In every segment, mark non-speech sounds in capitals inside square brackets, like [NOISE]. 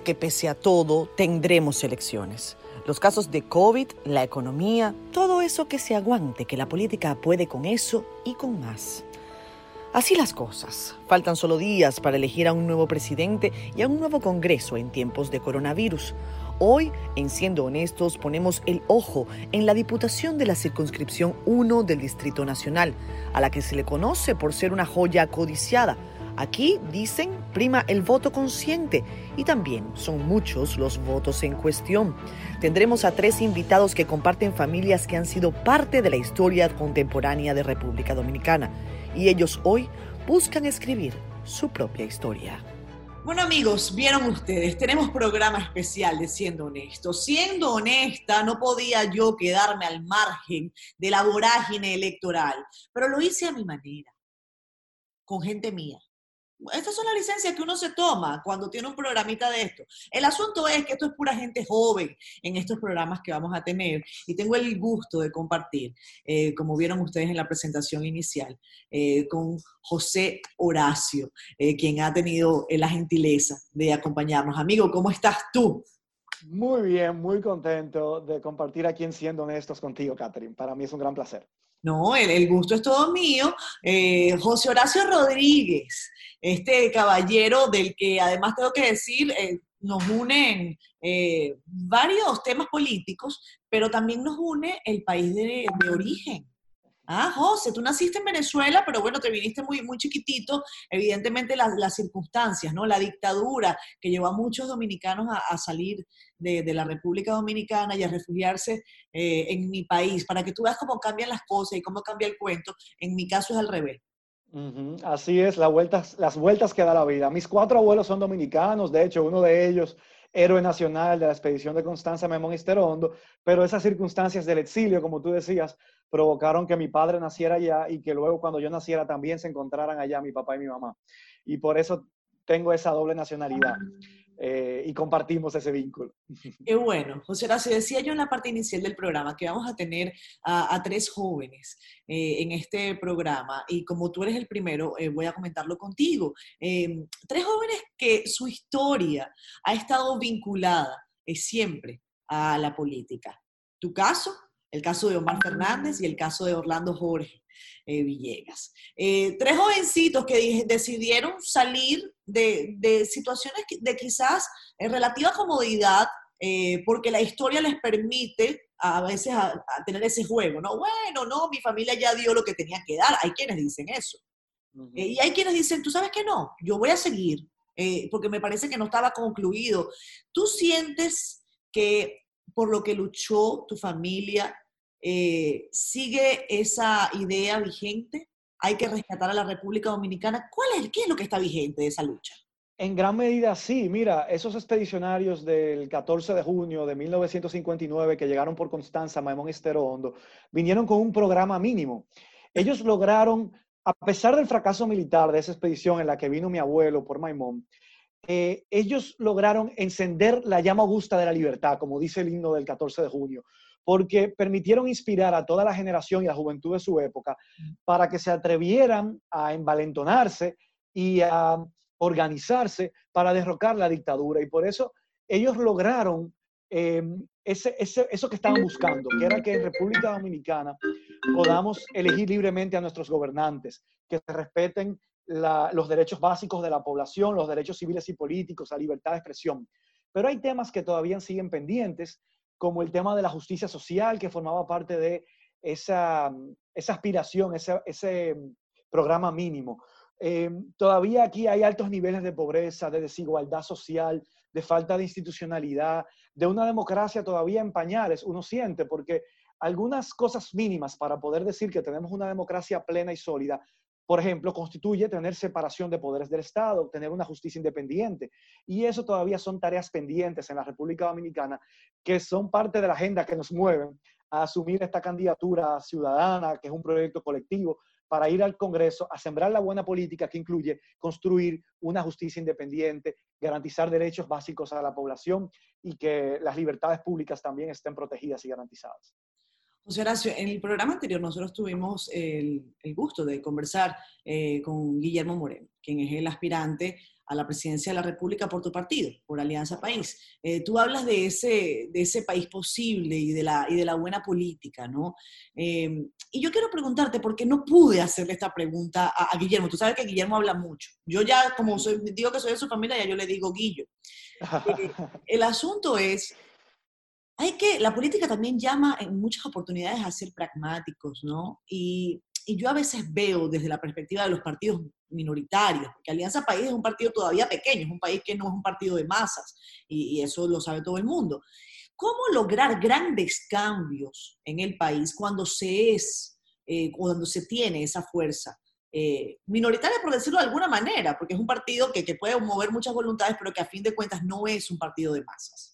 que pese a todo tendremos elecciones. Los casos de COVID, la economía, todo eso que se aguante, que la política puede con eso y con más. Así las cosas. Faltan solo días para elegir a un nuevo presidente y a un nuevo Congreso en tiempos de coronavirus. Hoy, en Siendo Honestos, ponemos el ojo en la Diputación de la Circunscripción 1 del Distrito Nacional, a la que se le conoce por ser una joya codiciada. Aquí, dicen, prima el voto consciente y también son muchos los votos en cuestión. Tendremos a tres invitados que comparten familias que han sido parte de la historia contemporánea de República Dominicana y ellos hoy buscan escribir su propia historia. Bueno amigos, vieron ustedes, tenemos programa especial de Siendo Honesto. Siendo honesta, no podía yo quedarme al margen de la vorágine electoral, pero lo hice a mi manera, con gente mía, estas son las licencias que uno se toma cuando tiene un programita de esto. El asunto es que esto es pura gente joven en estos programas que vamos a tener y tengo el gusto de compartir, eh, como vieron ustedes en la presentación inicial, eh, con José Horacio, eh, quien ha tenido la gentileza de acompañarnos. Amigo, ¿cómo estás tú? Muy bien, muy contento de compartir aquí en Siendo Honestos contigo, Catherine. Para mí es un gran placer. No, el, gusto es todo mío. José Horacio Rodríguez este caballero del que además tengo que decir, eh, nos unen eh, varios temas políticos, pero también nos une el país de, origen. Ah, José, tú naciste en Venezuela, pero bueno, te viniste muy, muy chiquitito. Evidentemente las, circunstancias, ¿no? La dictadura que llevó a muchos dominicanos a, salir de, la República Dominicana y a refugiarse eh, en mi país, para que tú veas cómo cambian las cosas y cómo cambia el cuento. En mi caso es al revés. Así es, las vueltas, las vueltas que da la vida. Mis cuatro abuelos son dominicanos, de hecho, uno de ellos, héroe nacional de la expedición de Constanza Memón Isterondo, pero esas circunstancias del exilio, como tú decías, provocaron que mi padre naciera allá y que luego cuando yo naciera también se encontraran allá mi papá y mi mamá. Y por eso tengo esa doble nacionalidad. Eh, y compartimos ese vínculo. [LAUGHS] Qué bueno. José Horacio, decía yo en la parte inicial del programa que vamos a tener a, tres jóvenes eh, en este programa y como tú eres el primero, eh, voy a comentarlo contigo. Em, tres jóvenes que su historia ha estado vinculada siempre a la política. Tu caso, el caso de Omar Fernández y el caso de Orlando Jorge. Villegas. Tres jovencitos que decidieron salir de, situaciones de quizás en relativa comodidad, eh, porque la historia les permite a veces a, tener ese juego, ¿no? Bueno, no, mi familia ya dio lo que tenía que dar. Hay quienes dicen eso. y hay quienes dicen, tú sabes que no, yo voy a seguir, porque me parece que no estaba concluido. ¿Tú sientes que por lo que luchó tu familia eh, ¿Sigue esa idea vigente? ¿Hay que rescatar a la República Dominicana? ¿Cuál es, ¿Qué lo que está vigente de esa lucha? En gran medida sí, mira, esos expedicionarios del 14 de junio de 1959 que llegaron por Constanza, Maimón Estero Hondo, vinieron con un programa mínimo. Ellos lograron, a pesar del fracaso militar de esa expedición en la que vino mi abuelo por Maimón, eh, ellos lograron encender la llama augusta de la libertad, como dice el himno del 14 de junio porque permitieron inspirar a toda la generación y la juventud de su época para que se atrevieran a envalentonarse y a organizarse para derrocar la dictadura. Y por eso ellos lograron em, ese, eso que estaban buscando, que era que en República Dominicana podamos elegir libremente a nuestros gobernantes, que se respeten los derechos básicos de la población, los derechos civiles y políticos, la libertad de expresión. Pero hay temas que todavía siguen pendientes como el tema de la justicia social, que formaba parte de esa, aspiración, ese, programa mínimo. Eh, todavía aquí hay altos niveles de pobreza, de desigualdad social, de falta de institucionalidad, de una democracia todavía en pañales, uno siente, porque algunas cosas mínimas para poder decir que tenemos una democracia plena y sólida por ejemplo, constituye tener separación de poderes del Estado, tener una justicia independiente. Y eso todavía son tareas pendientes en la República Dominicana que son parte de la agenda que nos mueven a asumir esta candidatura ciudadana, que es un proyecto colectivo, para ir al Congreso a sembrar la buena política que incluye construir una justicia independiente, garantizar derechos básicos a la población y que las libertades públicas también estén protegidas y garantizadas. José Horacio, en el programa anterior nosotros tuvimos el, gusto de conversar eh, con Guillermo Moreno, quien es el aspirante a la presidencia de la República por tu partido, por Alianza País. Eh, tú hablas de ese, de ese país posible y de la, y de la buena política, ¿no? Eh, y yo quiero preguntarte, porque no pude hacerle esta pregunta a, Guillermo. Tú sabes que Guillermo habla mucho. Yo ya, como soy, digo que soy de su familia, ya yo le digo Guillo. [LAUGHS] Eh, el asunto es, hay que, la política también llama en muchas oportunidades a ser pragmáticos, ¿no? Y y yo a veces veo desde la perspectiva de los partidos minoritarios, porque Alianza País es un partido todavía pequeño, es un país que no es un partido de masas, y, eso lo sabe todo el mundo. ¿Cómo lograr grandes cambios en el país cuando se es, eh, cuando se tiene esa fuerza? Eh, minoritaria, por decirlo de alguna manera, porque es un partido que, que puede mover muchas voluntades, pero que a fin de cuentas no es un partido de masas.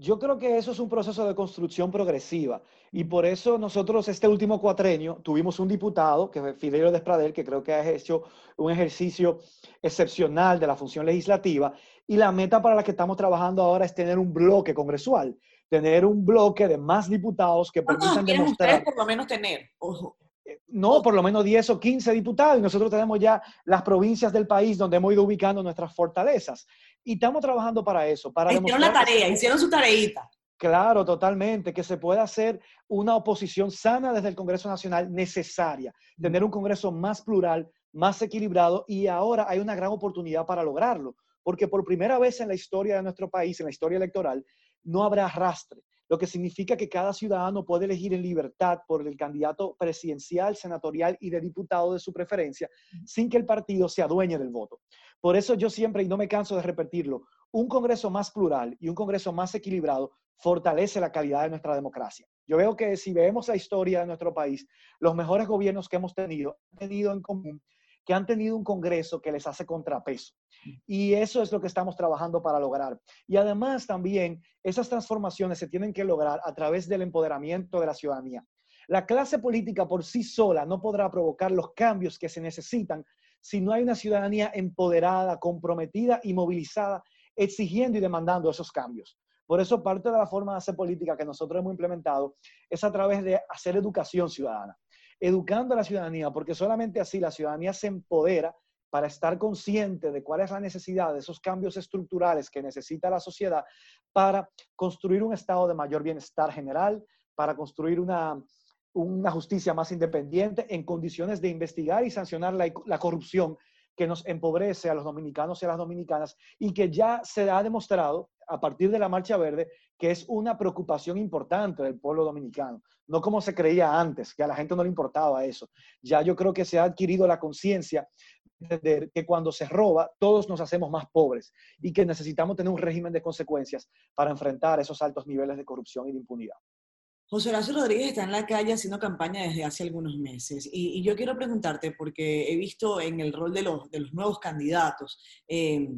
Yo creo que eso es un proceso de construcción progresiva y por eso nosotros este último cuatrenio tuvimos un diputado, que es Fidelio Despradel, que creo que ha hecho un ejercicio excepcional de la función legislativa y la meta para la que estamos trabajando ahora es tener un bloque congresual, tener un bloque de más diputados que permitan demostrar... Ustedes por lo menos tener? Ojo no, por lo menos 10 o 15 diputados y nosotros tenemos ya las provincias del país donde hemos ido ubicando nuestras fortalezas. Y estamos trabajando para eso. Para hicieron la tarea, hicieron su tareita. Claro, totalmente, que se pueda hacer una oposición sana desde el Congreso Nacional necesaria, tener un Congreso más plural, más equilibrado y ahora hay una gran oportunidad para lograrlo, porque por primera vez en la historia de nuestro país, en la historia electoral, no habrá arrastre lo que significa que cada ciudadano puede elegir en libertad por el candidato presidencial, senatorial y de diputado de su preferencia, sin que el partido se adueñe del voto. Por eso yo siempre, y no me canso de repetirlo, un Congreso más plural y un Congreso más equilibrado fortalece la calidad de nuestra democracia. Yo veo que si vemos la historia de nuestro país, los mejores gobiernos que hemos tenido han tenido en común que han tenido un Congreso que les hace contrapeso. Y eso es lo que estamos trabajando para lograr. Y además también esas transformaciones se tienen que lograr a través del empoderamiento de la ciudadanía. La clase política por sí sola no podrá provocar los cambios que se necesitan si no hay una ciudadanía empoderada, comprometida y movilizada, exigiendo y demandando esos cambios. Por eso parte de la forma de hacer política que nosotros hemos implementado es a través de hacer educación ciudadana educando a la ciudadanía, porque solamente así la ciudadanía se empodera para estar consciente de cuál es la necesidad de esos cambios estructurales que necesita la sociedad para construir un estado de mayor bienestar general, para construir una, una justicia más independiente en condiciones de investigar y sancionar la, corrupción que nos empobrece a los dominicanos y a las dominicanas y que ya se ha demostrado a partir de la Marcha Verde que es una preocupación importante del pueblo dominicano, no como se creía antes, que a la gente no le importaba eso. Ya yo creo que se ha adquirido la conciencia de que cuando se roba, todos nos hacemos más pobres y que necesitamos tener un régimen de consecuencias para enfrentar esos altos niveles de corrupción y de impunidad. José Horacio Rodríguez está en la calle haciendo campaña desde hace algunos meses y, yo quiero preguntarte, porque he visto en el rol de los, de los nuevos candidatos, eh,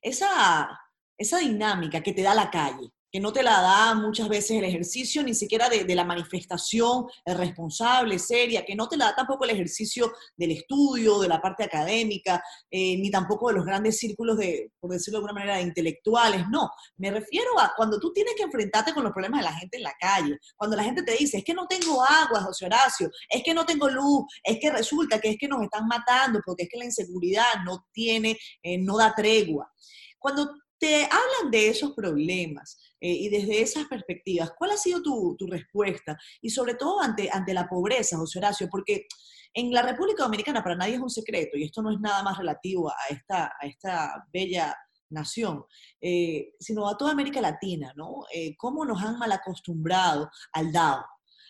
esa, esa dinámica que te da la calle, que no te la da muchas veces el ejercicio ni siquiera de, la manifestación responsable, seria, que no te la da tampoco el ejercicio del estudio, de la parte académica, eh, ni tampoco de los grandes círculos de, por decirlo de alguna manera, de intelectuales. No, me refiero a cuando tú tienes que enfrentarte con los problemas de la gente en la calle, cuando la gente te dice, es que no tengo agua, José Horacio, es que no tengo luz, es que resulta que es que nos están matando, porque es que la inseguridad no tiene, eh, no da tregua. Cuando te hablan de esos problemas eh, y desde esas perspectivas, ¿cuál ha sido tu, respuesta? Y sobre todo ante, ante la pobreza, José Horacio, porque en la República Dominicana para nadie es un secreto, y esto no es nada más relativo a esta, a esta bella nación, eh, sino a toda América Latina, ¿no? Eh, ¿Cómo nos han mal acostumbrado al DAO?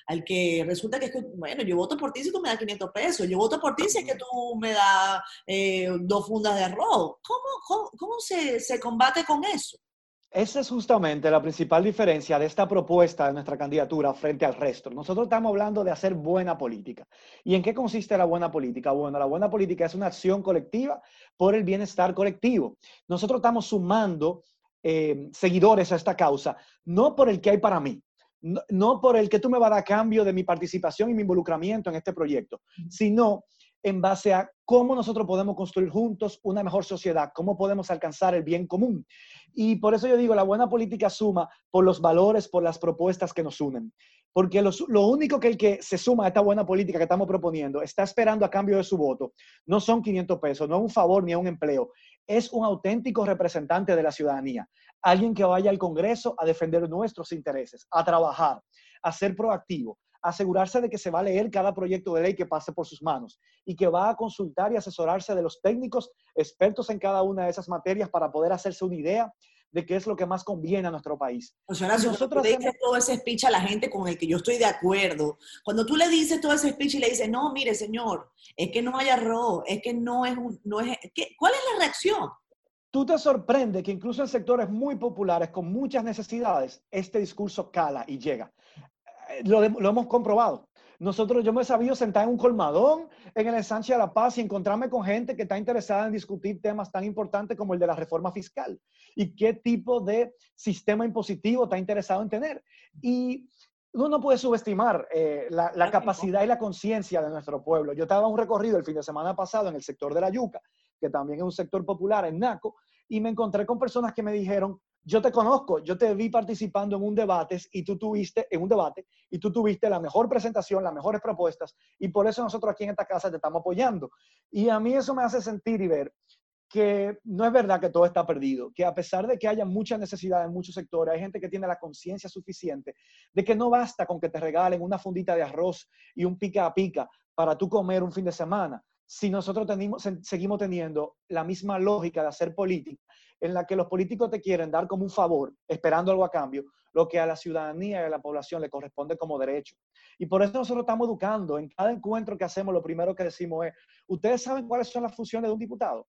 Al que resulta que es que, bueno, yo voto por ti si tú me das 500 pesos, yo voto por ti si es que tú me das eh, dos fundas de arroz. ¿Cómo, cómo, se, se combate con eso? Esa es justamente la principal diferencia de esta propuesta de nuestra candidatura frente al resto. Nosotros estamos hablando de hacer buena política. ¿Y en qué consiste la buena política? Bueno, la buena política es una acción colectiva por el bienestar colectivo. Nosotros estamos sumando eh, seguidores a esta causa, no por el que hay para mí, no, por el que tú me vas a dar cambio de mi participación y mi involucramiento en este proyecto, sino en base a cómo nosotros podemos construir juntos una mejor sociedad, cómo podemos alcanzar el bien común. Y por eso yo digo, la buena política suma por los valores, por las propuestas que nos unen. Porque lo único que el que se suma a esta buena política que estamos proponiendo está esperando a cambio de su voto no son 500 pesos, no es un favor ni un empleo, es un auténtico representante de la ciudadanía, alguien que vaya al Congreso a defender nuestros intereses, a trabajar, a ser proactivo, asegurarse de que se va a leer cada proyecto de ley que pase por sus manos y que va a consultar y asesorarse de los técnicos expertos en cada una de esas materias para poder hacerse una idea de qué es lo que más conviene a nuestro país. O sea, nosotros le dices todo ese speech a la gente con el que yo estoy de acuerdo, cuando tú le dices todo ese speech y le dices, no, mire, señor, es que no hay arroz, es que no es un, no es, ¿cuál es la reacción? Tú te sorprende que incluso en sectores muy populares con muchas necesidades, este discurso cala y llega. Lo, lo hemos comprobado. Nosotros, yo me he sabido sentar en un colmadón en el ensanche de La Paz y encontrarme con gente que está interesada en discutir temas tan importantes como el de la reforma fiscal y qué tipo de sistema impositivo está interesado en tener. Y uno no puede subestimar eh, la, capacidad y la conciencia de nuestro pueblo. Yo estaba en un recorrido el fin de semana pasado en el sector de la yuca, que también es un sector popular en Naco, y me encontré con personas que me dijeron, yo te conozco, yo te vi participando en un debate y tú tuviste, en un debate, y tú tuviste la mejor presentación, las mejores propuestas, y por eso nosotros aquí en esta casa te estamos apoyando. Y a mí eso me hace sentir y ver que no es verdad que todo está perdido, que a pesar de que haya mucha necesidad en muchos sectores, hay gente que tiene la conciencia suficiente de que no basta con que te regalen una fundita de arroz y un pica a pica para tú comer un fin de semana. Si nosotros seguimos teniendo la misma lógica de hacer política en la que los políticos te quieren dar como un favor, esperando algo a cambio, lo que a la ciudadanía y a la población le corresponde como derecho. Y por eso nosotros estamos educando. En cada encuentro que hacemos, lo primero que decimos es, ¿ustedes saben cuáles son las funciones de un diputado?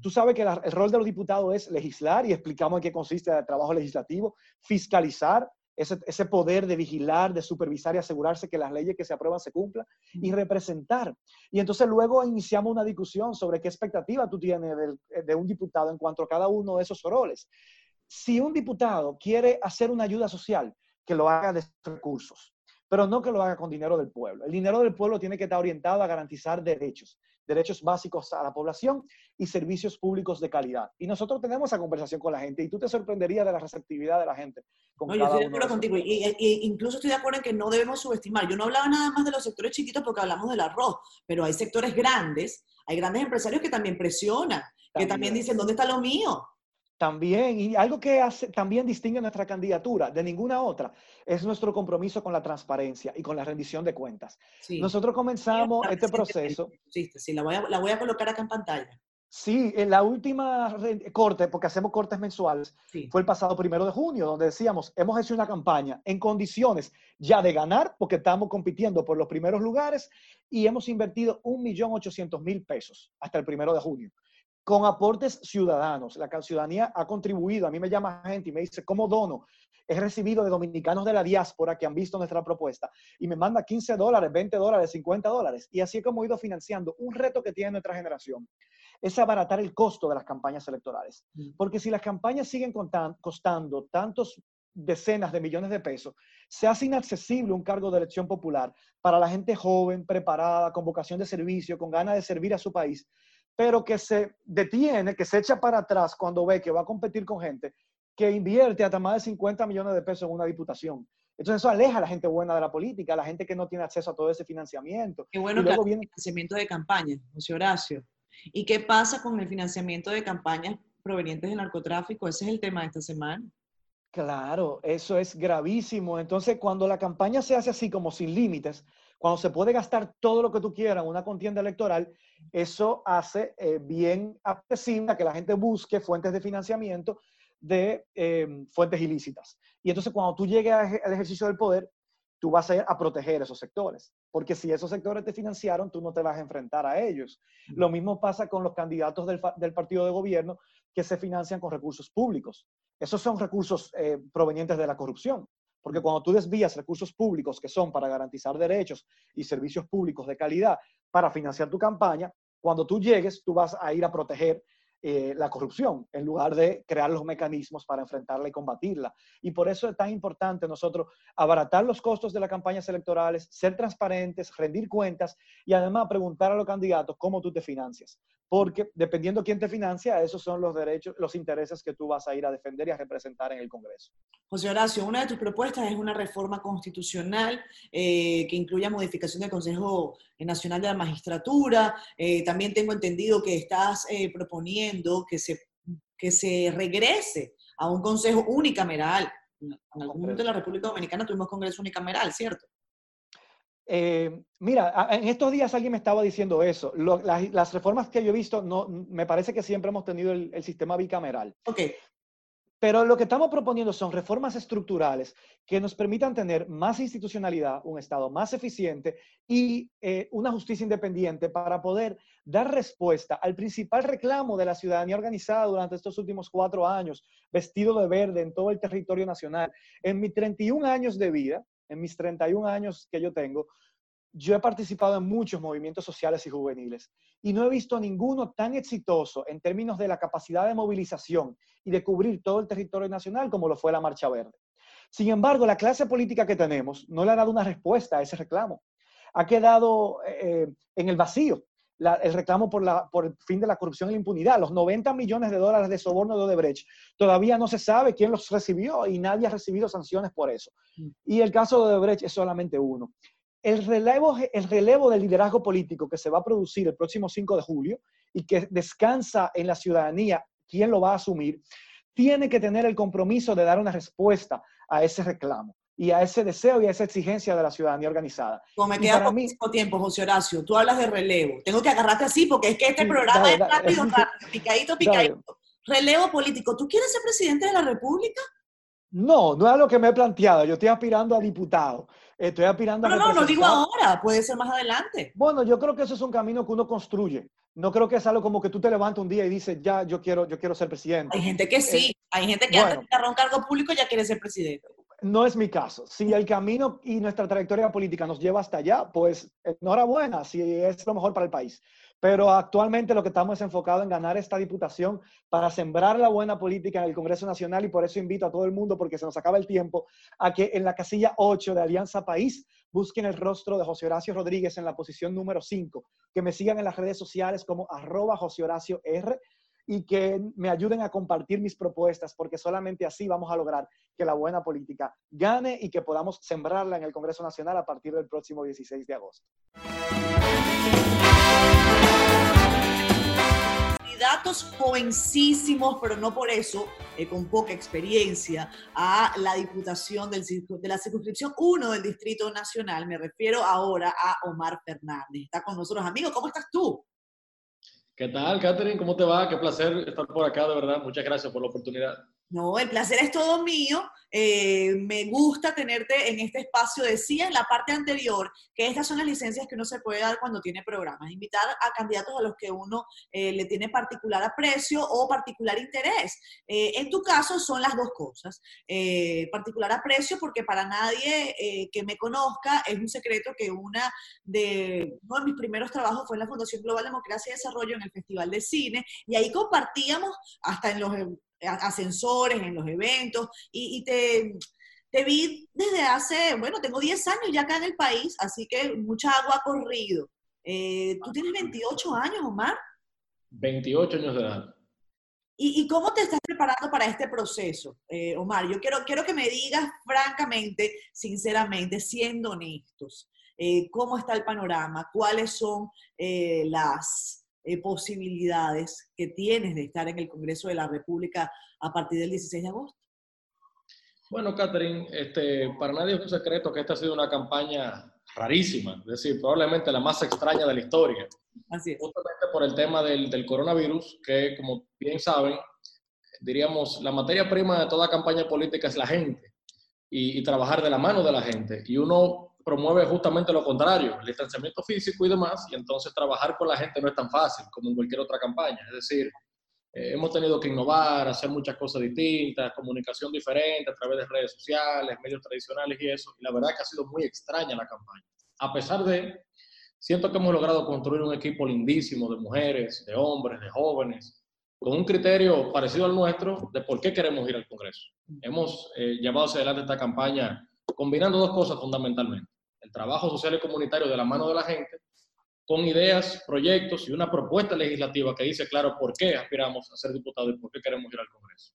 Tú sabes que el rol de los diputados es legislar y explicamos en qué consiste el trabajo legislativo, fiscalizar, ese, poder de vigilar, de supervisar y asegurarse que las leyes que se aprueban se cumplan y representar. Y entonces luego iniciamos una discusión sobre qué expectativa tú tienes de, un diputado en cuanto a cada uno de esos roles. Si un diputado quiere hacer una ayuda social, que lo haga de recursos, pero no que lo haga con dinero del pueblo. El dinero del pueblo tiene que estar orientado a garantizar derechos derechos básicos a la población y servicios públicos de calidad. Y nosotros tenemos esa conversación con la gente y tú te sorprenderías de la receptividad de la gente. no, yo estoy de acuerdo contigo. Y, incluso estoy de acuerdo en que no debemos subestimar. Yo no hablaba nada más de los sectores chiquitos porque hablamos del arroz, pero hay sectores grandes, hay grandes empresarios que también presionan, que también dicen, ¿dónde está lo mío? También, y algo que hace, también distingue nuestra candidatura de ninguna otra, es nuestro compromiso con la transparencia y con la rendición de cuentas. Nosotros comenzamos este proceso. Sí, sí, la voy, a, la voy a colocar acá en pantalla. Sí, en la última corte, porque hacemos cortes mensuales, fue el pasado primero de junio, donde decíamos, hemos hecho una campaña en condiciones ya de ganar, porque estamos compitiendo por los primeros lugares, y hemos invertido 1.800.000 pesos hasta el primero de junio con aportes ciudadanos. La ciudadanía ha contribuido. A mí me llama gente y me dice, ¿cómo dono? He recibido de dominicanos de la diáspora que han visto nuestra propuesta y me manda 15 dólares, 20 dólares, 50 dólares. Y así es como he ido financiando. Un reto que tiene nuestra generación es abaratar el costo de las campañas electorales. Mm. Porque si las campañas siguen costando tantos decenas de millones de pesos, se hace inaccesible un cargo de elección popular para la gente joven, preparada, con vocación de servicio, con ganas de servir a su país pero que se detiene, que se echa para atrás cuando ve que va a competir con gente que invierte hasta más de 50 millones de pesos en una diputación. Entonces eso aleja a la gente buena de la política, a la gente que no tiene acceso a todo ese financiamiento. Qué bueno que el financiamiento de campaña, José Horacio. ¿Y qué pasa con el financiamiento de campañas provenientes del narcotráfico? Ese es el tema de esta semana. Claro, eso es gravísimo. Entonces, cuando la campaña se hace así como sin límites, cuando se puede gastar todo lo que tú quieras en una contienda electoral, eso hace eh, bien apetecible que la gente busque fuentes de financiamiento de em, fuentes ilícitas. Y entonces cuando tú llegues al ejercicio del poder, tú vas a ir a proteger esos sectores, porque si esos sectores te financiaron, tú no te vas a enfrentar a ellos. Lo mismo pasa con los candidatos del, del partido de gobierno que se financian con recursos públicos. Esos son recursos eh, provenientes de la corrupción. Porque cuando tú desvías recursos públicos que son para garantizar derechos y servicios públicos de calidad para financiar tu campaña, cuando tú llegues, tú vas a ir a proteger eh, la corrupción, en lugar de crear los mecanismos para enfrentarla y combatirla. Y por eso es tan importante nosotros abaratar los costos de las campañas electorales, ser transparentes, rendir cuentas y además preguntar a los candidatos cómo tú te financias. Porque dependiendo quién te financia, esos son los derechos, los intereses que tú vas a ir a defender y a representar en el Congreso. José Horacio, una de tus propuestas es una reforma constitucional eh, que incluya modificación del Consejo Nacional de la Magistratura. Eh, también tengo entendido que estás proponiendo que se, que se regrese a un consejo unicameral. En algún momento de la República Dominicana tuvimos congreso unicameral, ¿cierto? Eh, mira, en estos días alguien me estaba diciendo eso. las, reformas que yo he visto, no, me parece que siempre hemos tenido el, el sistema bicameral. Ok. Pero lo que estamos proponiendo son reformas estructurales que nos permitan tener más institucionalidad, un Estado más eficiente y eh, una justicia independiente para poder dar respuesta al principal reclamo de la ciudadanía organizada durante estos últimos cuatro años, vestido de verde en todo el territorio nacional. En mis 31 años de vida, en mis 31 años que yo tengo, yo he participado en muchos movimientos sociales y juveniles y no he visto ninguno tan exitoso en términos de la capacidad de movilización y de cubrir todo el territorio nacional como lo fue la Marcha Verde. Sin embargo, la clase política que tenemos no le ha dado una respuesta a ese reclamo. Ha quedado eh, en el vacío el reclamo por, la, por el fin de la corrupción y la impunidad. Los 90 millones de dólares de soborno de Odebrecht todavía no se sabe quién los recibió y nadie ha recibido sanciones por eso. Mm. Y el caso de Odebrecht es solamente uno el relevo, el relevo del liderazgo político que se va a producir el próximo 5 de julio y que descansa en la ciudadanía quién lo va a asumir, tiene que tener el compromiso de dar una respuesta a ese reclamo y a ese deseo y a esa exigencia de la ciudadanía organizada. Como me queda poco tiempo, José Horacio, tú hablas de relevo. Tengo que agarrarte así porque es que este programa es rápido, [LAUGHS] rápido, picadito, picadito. Relevo político. ¿Tú quieres ser presidente de la República? No, no es lo que me he planteado. Yo estoy aspirando a diputado. Estoy aspirando a. No, no, no digo ahora, puede ser más adelante. Bueno, yo creo que eso es un camino que uno construye. No creo que es algo como que tú te levantas un día y dices, ya, yo quiero, yo quiero ser presidente. Hay gente que sí, eh, hay gente que antes de agarrar un cargo público ya quiere ser presidente. No es mi caso. Si el camino y nuestra trayectoria política nos lleva hasta allá, pues enhorabuena, si es lo mejor para el país. Pero actualmente lo que estamos es enfocado en ganar esta diputación para sembrar la buena política en el Congreso Nacional y por eso invito a todo el mundo, porque se nos acaba el tiempo, a que en la casilla 8 de Alianza País busquen el rostro de José Horacio Rodríguez en la posición número 5, que me sigan en las redes sociales como arroba José Horacio R y que me ayuden a compartir mis propuestas, porque solamente así vamos a lograr que la buena política gane y que podamos sembrarla en el Congreso Nacional a partir del próximo 16 de agosto candidatos jovencísimos, pero no por eso, eh, con poca experiencia, a la diputación del, de la circunscripción 1 del Distrito Nacional. Me refiero ahora a Omar Fernández. Está con nosotros, amigo. ¿Cómo estás tú? ¿Qué tal, Catherine? ¿Cómo te va? Qué placer estar por acá, de verdad. Muchas gracias por la oportunidad. No, el placer es todo mío. Eh, me gusta tenerte en este espacio. Decía en la parte anterior que estas son las licencias que uno se puede dar cuando tiene programas. Invitar a candidatos a los que uno eh, le tiene particular aprecio o particular interés. Eh, en tu caso son las dos cosas. particular aprecio porque para nadie que me conozca es un secreto que una de, uno de mis primeros trabajos fue en la Fundación Global Democracia y Desarrollo en el Festival de Cine y ahí compartíamos hasta en los ascensores, en los eventos, y, te, te, vi desde hace, bueno, tengo 10 años ya acá en el país, así que mucha agua ha corrido. Eh, ¿Tú tienes 28 años, Omar? 28 años de edad. ¿Y, cómo te estás preparando para este proceso, eh, Omar? Yo quiero, quiero que me digas francamente, sinceramente, siendo honestos, eh, cómo está el panorama, cuáles son las eh, posibilidades que tienes de estar en el Congreso de la República a partir del 16 de agosto? Bueno, Catherine, este, para nadie es un secreto que esta ha sido una campaña rarísima, es decir, probablemente la más extraña de la historia. Así es. Justamente por el tema del, del coronavirus, que como bien saben, diríamos, la materia prima de toda campaña política es la gente y, y, trabajar de la mano de la gente. Y uno promueve justamente lo contrario, el distanciamiento físico y demás, y entonces trabajar con la gente no es tan fácil como en cualquier otra campaña. Es decir, eh, hemos tenido que innovar, hacer muchas cosas distintas, comunicación diferente a través de redes sociales, medios tradicionales y eso, y la verdad que ha sido muy extraña la campaña. A pesar de, siento que hemos logrado construir un equipo lindísimo de mujeres, de hombres, de jóvenes, con un criterio parecido al nuestro de por qué queremos ir al Congreso. Hemos eh, llevado hacia adelante esta campaña combinando dos cosas fundamentalmente. El trabajo social y comunitario de la mano de la gente con ideas, proyectos y una propuesta legislativa que dice claro por qué aspiramos a ser diputados y por qué queremos ir al Congreso.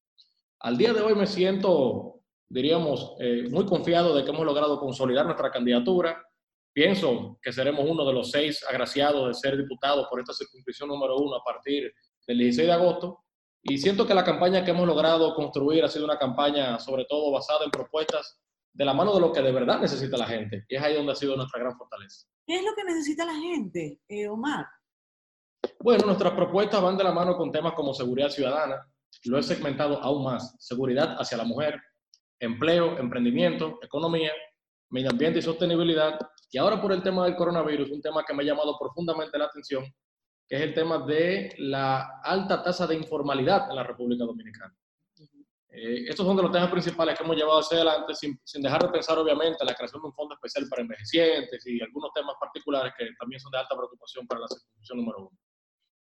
Al día de hoy me siento, diríamos, eh, muy confiado de que hemos logrado consolidar nuestra candidatura. Pienso que seremos uno de los seis agraciados de ser diputados por esta circunscripción número uno a partir del 16 de agosto. Y siento que la campaña que hemos logrado construir ha sido una campaña sobre todo basada en propuestas de la mano de lo que de verdad necesita la gente. Y es ahí donde ha sido nuestra gran fortaleza. ¿Qué es lo que necesita la gente, eh, Omar? Bueno, nuestras propuestas van de la mano con temas como seguridad ciudadana. Lo he segmentado aún más. Seguridad hacia la mujer, empleo, emprendimiento, economía, medio ambiente y sostenibilidad. Y ahora por el tema del coronavirus, un tema que me ha llamado profundamente la atención, que es el tema de la alta tasa de informalidad en la República Dominicana. Eh, estos son de los temas principales que hemos llevado hacia adelante, sin, sin, dejar de pensar, obviamente, la creación de un fondo especial para envejecientes y algunos temas particulares que también son de alta preocupación para la circunscripción número uno.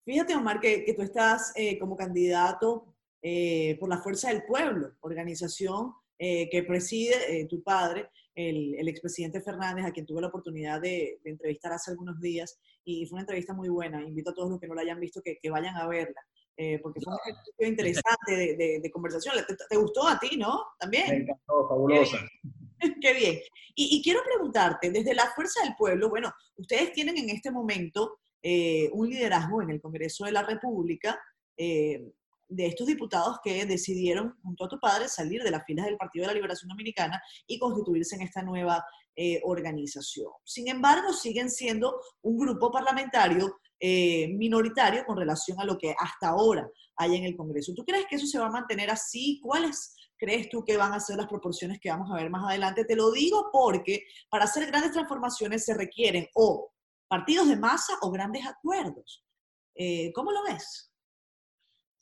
Fíjate, Omar, que, que tú estás eh, como candidato eh, por la Fuerza del Pueblo, organización eh, que preside tu padre, el, el, expresidente Fernández, a quien tuve la oportunidad de, de, entrevistar hace algunos días, y fue una entrevista muy buena. Invito a todos los que no la hayan visto que, que vayan a verla. Eh, porque fue un ejercicio interesante de, de, de conversación. ¿Te, ¿Te, gustó a ti, no? También. Me encantó, fabulosa. Qué bien. [LAUGHS] Qué bien. Y, y, quiero preguntarte, desde la Fuerza del Pueblo, bueno, ustedes tienen en este momento eh, un liderazgo en el Congreso de la República eh, de estos diputados que decidieron, junto a tu padre, salir de las filas del Partido de la Liberación Dominicana y constituirse en esta nueva eh, organización. Sin embargo, siguen siendo un grupo parlamentario eh, minoritario con relación a lo que hasta ahora hay en el Congreso. ¿Tú crees que eso se va a mantener así? ¿Cuáles crees tú que van a ser las proporciones que vamos a ver más adelante? Te lo digo porque para hacer grandes transformaciones se requieren o partidos de masa o grandes acuerdos. Eh, ¿Cómo lo ves?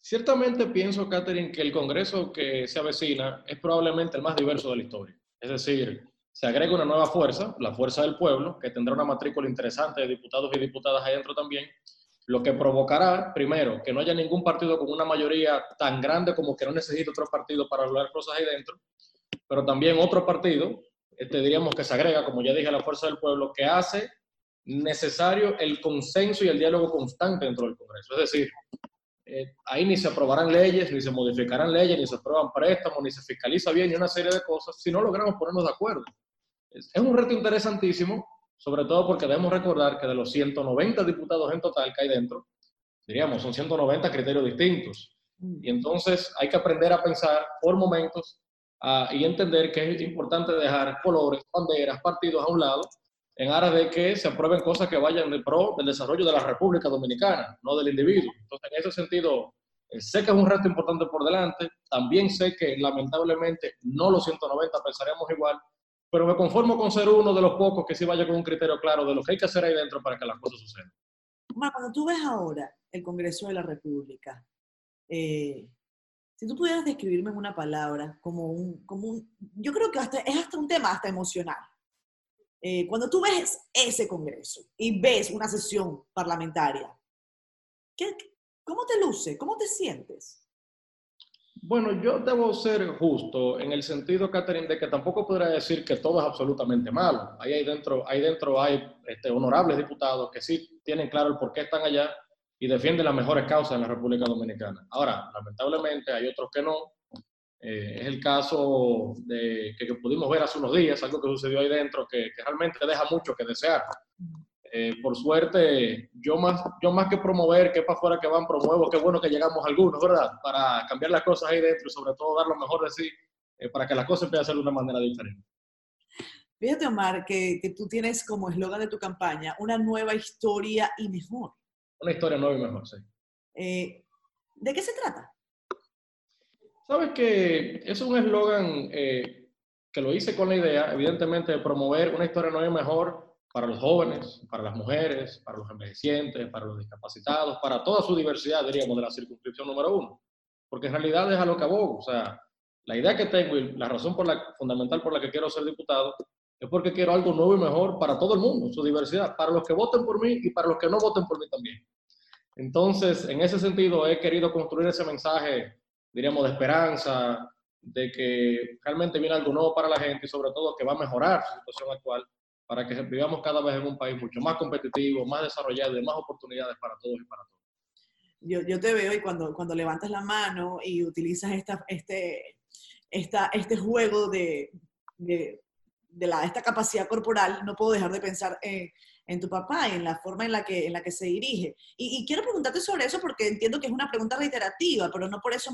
Ciertamente pienso, Catherine, que el Congreso que se avecina es probablemente el más diverso de la historia. Es decir, se agrega una nueva fuerza, la fuerza del pueblo, que tendrá una matrícula interesante de diputados y diputadas ahí dentro también, lo que provocará, primero, que no haya ningún partido con una mayoría tan grande como que no necesite otro partido para lograr cosas ahí dentro, pero también otro partido, este, diríamos que se agrega, como ya dije, la fuerza del pueblo, que hace necesario el consenso y el diálogo constante dentro del Congreso. Es decir, eh, ahí ni se aprobarán leyes, ni se modificarán leyes, ni se aprueban préstamos, ni se fiscaliza bien, ni una serie de cosas, si no logramos ponernos de acuerdo. Es, un reto interesantísimo, sobre todo porque debemos recordar que de los 190 diputados en total que hay dentro, diríamos, son 190 criterios distintos. Y entonces hay que aprender a pensar por momentos uh, y entender que es importante dejar colores, banderas, partidos a un lado en aras de que se aprueben cosas que vayan de pro del desarrollo de la República Dominicana, no del individuo. Entonces, en ese sentido, eh, sé que es un reto importante por delante, también sé que lamentablemente no los 190 pensaremos igual, pero me conformo con ser uno de los pocos que sí vaya con un criterio claro de lo que hay que hacer ahí dentro para que las cosas sucedan. Omar, cuando tú ves ahora el Congreso de la República, eh, si tú pudieras describirme en una palabra, como un, como un yo creo que hasta, es hasta un tema hasta emocional. Eh, cuando tú ves ese Congreso y ves una sesión parlamentaria, ¿qué, ¿cómo te luce? ¿Cómo te sientes? Bueno, yo debo ser justo en el sentido, Catherine, de que tampoco podría decir que todo es absolutamente malo. Ahí, ahí dentro, ahí dentro hay este, honorables diputados que sí tienen claro el por qué están allá y defienden las mejores causas en la República Dominicana. Ahora, lamentablemente hay otros que no, eh, es el caso de, que, que, pudimos ver hace unos días, algo que sucedió ahí dentro, que, que realmente deja mucho que desear. Eh, por suerte, yo más, yo más que promover, que para afuera que van, promuevo, qué bueno que llegamos algunos, ¿verdad? Para cambiar las cosas ahí dentro y sobre todo dar lo mejor de sí, eh, para que las cosas empiecen a ser de una manera diferente. Fíjate, Omar, que, que tú tienes como eslogan de tu campaña una nueva historia y mejor. Una historia nueva y mejor, sí. Eh, ¿De qué se trata? Sabes que es un eslogan eh, que lo hice con la idea, evidentemente, de promover una historia nueva y mejor para los jóvenes, para las mujeres, para los envejecientes, para los discapacitados, para toda su diversidad, diríamos, de la circunscripción número uno. Porque en realidad es a lo que abogo. O sea, la idea que tengo y la razón por la, fundamental por la que quiero ser diputado es porque quiero algo nuevo y mejor para todo el mundo, su diversidad, para los que voten por mí y para los que no voten por mí también. Entonces, en ese sentido, he querido construir ese mensaje, diríamos, de esperanza, de que realmente viene algo nuevo para la gente y sobre todo que va a mejorar su situación actual para que vivamos cada vez en un país mucho más competitivo, más desarrollado y más oportunidades para todos y para todos. Yo, yo te veo y cuando, cuando levantas la mano y utilizas esta, este, esta, este juego de, de, de la, esta capacidad corporal, no puedo dejar de pensar en, en tu papá y en la forma en la que, en la que se dirige. Y, y, quiero preguntarte sobre eso porque entiendo que es una pregunta reiterativa, pero no por eso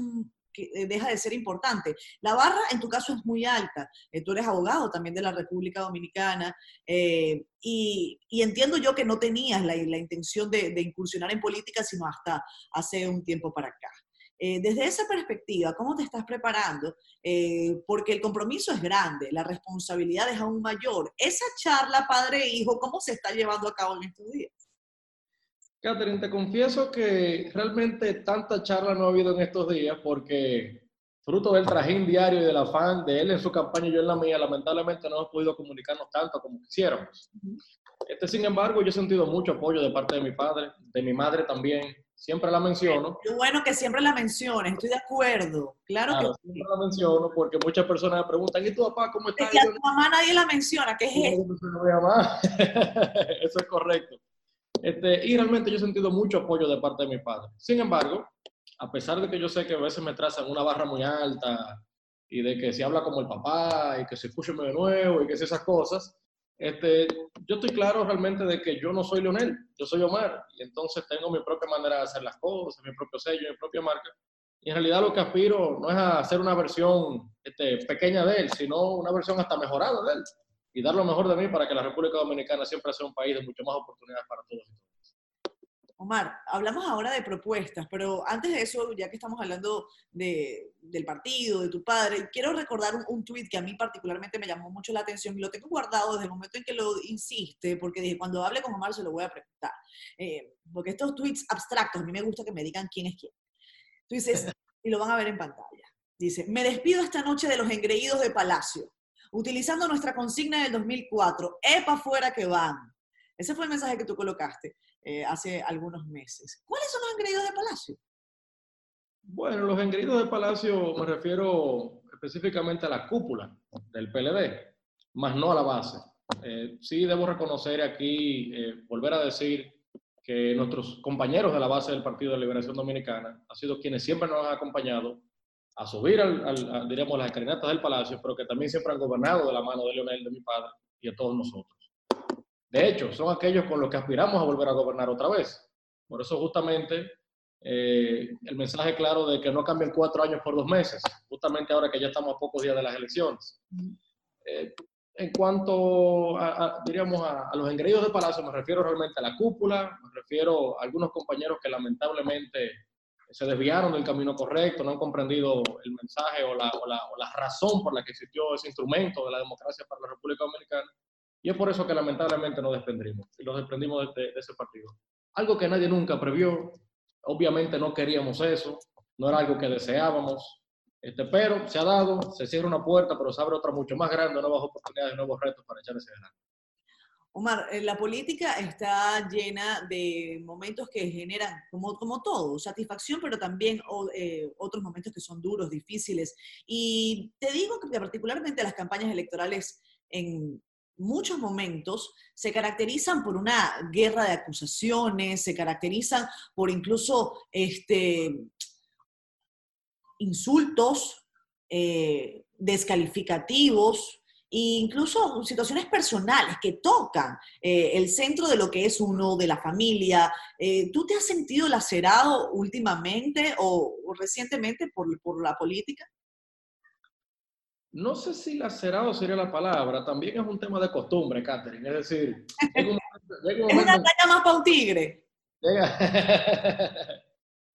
que eh, deja de ser importante. La barra en tu caso es muy alta. Eh, tú eres abogado también de la República Dominicana eh, y, y, entiendo yo que no tenías la, la intención de, de, incursionar en política sino hasta hace un tiempo para acá. Eh, desde esa perspectiva, ¿cómo te estás preparando? Eh, porque el compromiso es grande, la responsabilidad es aún mayor. Esa charla padre-hijo, ¿cómo se está llevando a cabo en estos días? Catherine, te confieso que realmente tanta charla no ha habido en estos días porque fruto del trajín diario y del afán de él en su campaña y yo en la mía, lamentablemente no hemos podido comunicarnos tanto como quisiéramos. Este, sin embargo, yo he sentido mucho apoyo de parte de mi padre, de mi madre también. Siempre la menciono. Qué bueno que siempre la menciones, estoy de acuerdo. Claro, claro que siempre la menciono porque muchas personas me preguntan, ¿y tu papá cómo está? Es que a tu mamá nadie la menciona, ¿qué es eso? [LAUGHS] eso es correcto. Este, y realmente yo he sentido mucho apoyo de parte de mi padre. Sin embargo, a pesar de que yo sé que a veces me trazan una barra muy alta y de que se habla como el papá y que se escuche de nuevo y que esas cosas, este, yo estoy claro realmente de que yo no soy Leonel, yo soy Omar y entonces tengo mi propia manera de hacer las cosas, mi propio sello, mi propia marca. Y en realidad lo que aspiro no es a hacer una versión este, pequeña de él, sino una versión hasta mejorada de él y dar lo mejor de mí para que la República Dominicana siempre sea un país de mucho más oportunidades para todos. Omar, hablamos ahora de propuestas, pero antes de eso, ya que estamos hablando de, del partido, de tu padre, quiero recordar un, un tuit que a mí particularmente me llamó mucho la atención y lo tengo guardado desde el momento en que lo insiste, porque dije, cuando hable con Omar se lo voy a preguntar. Eh, porque estos tweets abstractos, a mí me gusta que me digan quién es quién. Tú dices, [LAUGHS] y lo van a ver en pantalla. Dice, me despido esta noche de los engreídos de Palacio utilizando nuestra consigna del 2004, EPA fuera que van. Ese fue el mensaje que tú colocaste eh, hace algunos meses. ¿Cuáles son los engreídos de Palacio? Bueno, los engreídos de Palacio me refiero específicamente a la cúpula del PLD, más no a la base. Eh, sí debo reconocer aquí, eh, volver a decir que nuestros compañeros de la base del Partido de Liberación Dominicana han sido quienes siempre nos han acompañado a subir, al, al, diríamos, las escalinatas del palacio, pero que también siempre han gobernado de la mano de Leonel, de mi padre, y de todos nosotros. De hecho, son aquellos con los que aspiramos a volver a gobernar otra vez. Por eso justamente eh, el mensaje claro de que no cambien cuatro años por dos meses, justamente ahora que ya estamos a pocos días de las elecciones. Eh, en cuanto a, diríamos, a, los engreídos de Palacio, me refiero realmente a la cúpula, me refiero a algunos compañeros que lamentablemente se desviaron del camino correcto, no han comprendido el mensaje o la, o, la, o la, razón por la que existió ese instrumento de la democracia para la República Dominicana. Y es por eso que lamentablemente nos desprendimos y nos desprendimos de, de, de ese partido. Algo que nadie nunca previó, obviamente no queríamos eso, no era algo que deseábamos, este, pero se ha dado, se cierra una puerta, pero se abre otra mucho más grande, nuevas oportunidades, nuevos retos para echar ese adelante. Omar, eh, la política está llena de momentos que generan, como, como todo, satisfacción, pero también eh, otros momentos que son duros, difíciles. Y te digo que particularmente las campañas electorales en muchos momentos se caracterizan por una guerra de acusaciones, se caracterizan por incluso este, insultos eh, descalificativos, e incluso situaciones personales que tocan eh, el centro de lo que es uno, de la familia. Eh, ¿Tú te has sentido lacerado últimamente o, o recientemente por, por, la política? No sé si lacerado sería la palabra, también es un tema de costumbre, Catherine. Es decir, llega un momento, [LAUGHS] llega un momento, es una talla más para un tigre. Llega, [LAUGHS]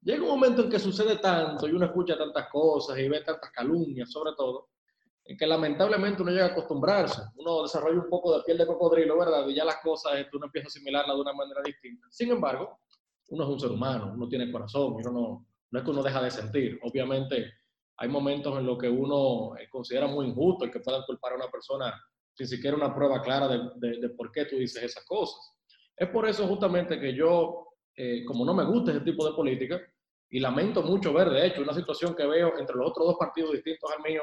llega un momento en que sucede tanto y uno escucha tantas cosas y ve tantas calumnias, sobre todo, en que lamentablemente uno llega a acostumbrarse, uno desarrolla un poco de piel de cocodrilo, ¿verdad? Y ya las cosas este, uno empieza a asimilarlas de una manera distinta. Sin embargo, uno es un ser humano, uno tiene corazón, y uno no, no es que uno deja de sentir. Obviamente hay momentos en los que uno eh, considera muy injusto el que puedan culpar a una persona sin siquiera una prueba clara de, de, de por qué tú dices esas cosas. Es por eso justamente que yo eh, como no me gusta ese tipo de política, y lamento mucho ver, de hecho, una situación que veo entre los otros dos partidos distintos al mío,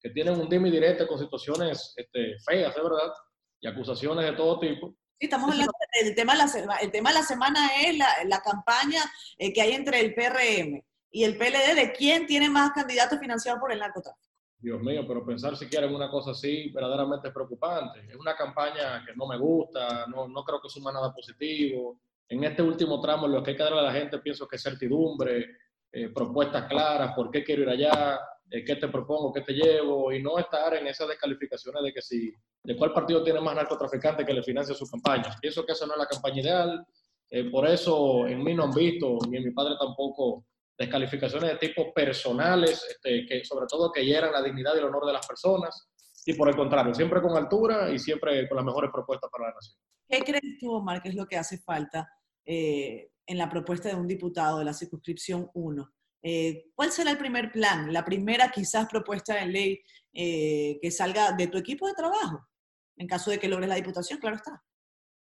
que tienen un dime directo con situaciones este, feas, de verdad, y acusaciones de todo tipo. Sí, estamos hablando del tema de la, el tema de la semana es la, la campaña eh, que hay entre el PRM y el PLD de quién tiene más candidatos financiados por el narcotráfico. Dios mío, pero pensar siquiera en una cosa así verdaderamente es preocupante. Es una campaña que no me gusta, no, no creo que suma nada positivo. En este último tramo, lo que hay que darle a la gente, pienso que es certidumbre, eh, propuestas claras, por qué quiero ir allá, eh, qué te propongo, qué te llevo, y no estar en esas descalificaciones de que si, de cuál partido tiene más narcotraficante que le financia su campaña. Pienso que esa no es la campaña ideal. Eh, por eso en mí no han visto, ni en mi padre tampoco, descalificaciones de tipo personales, este, que sobre todo que hieran la dignidad y el honor de las personas, y por el contrario, siempre con altura y siempre con las mejores propuestas para la nación. ¿Qué crees tú, Omar, que es lo que hace falta eh, en la propuesta de un diputado de la circunscripción 1? Eh, ¿Cuál será el primer plan, la primera quizás propuesta de ley eh, que salga de tu equipo de trabajo? En caso de que logres la diputación, claro está.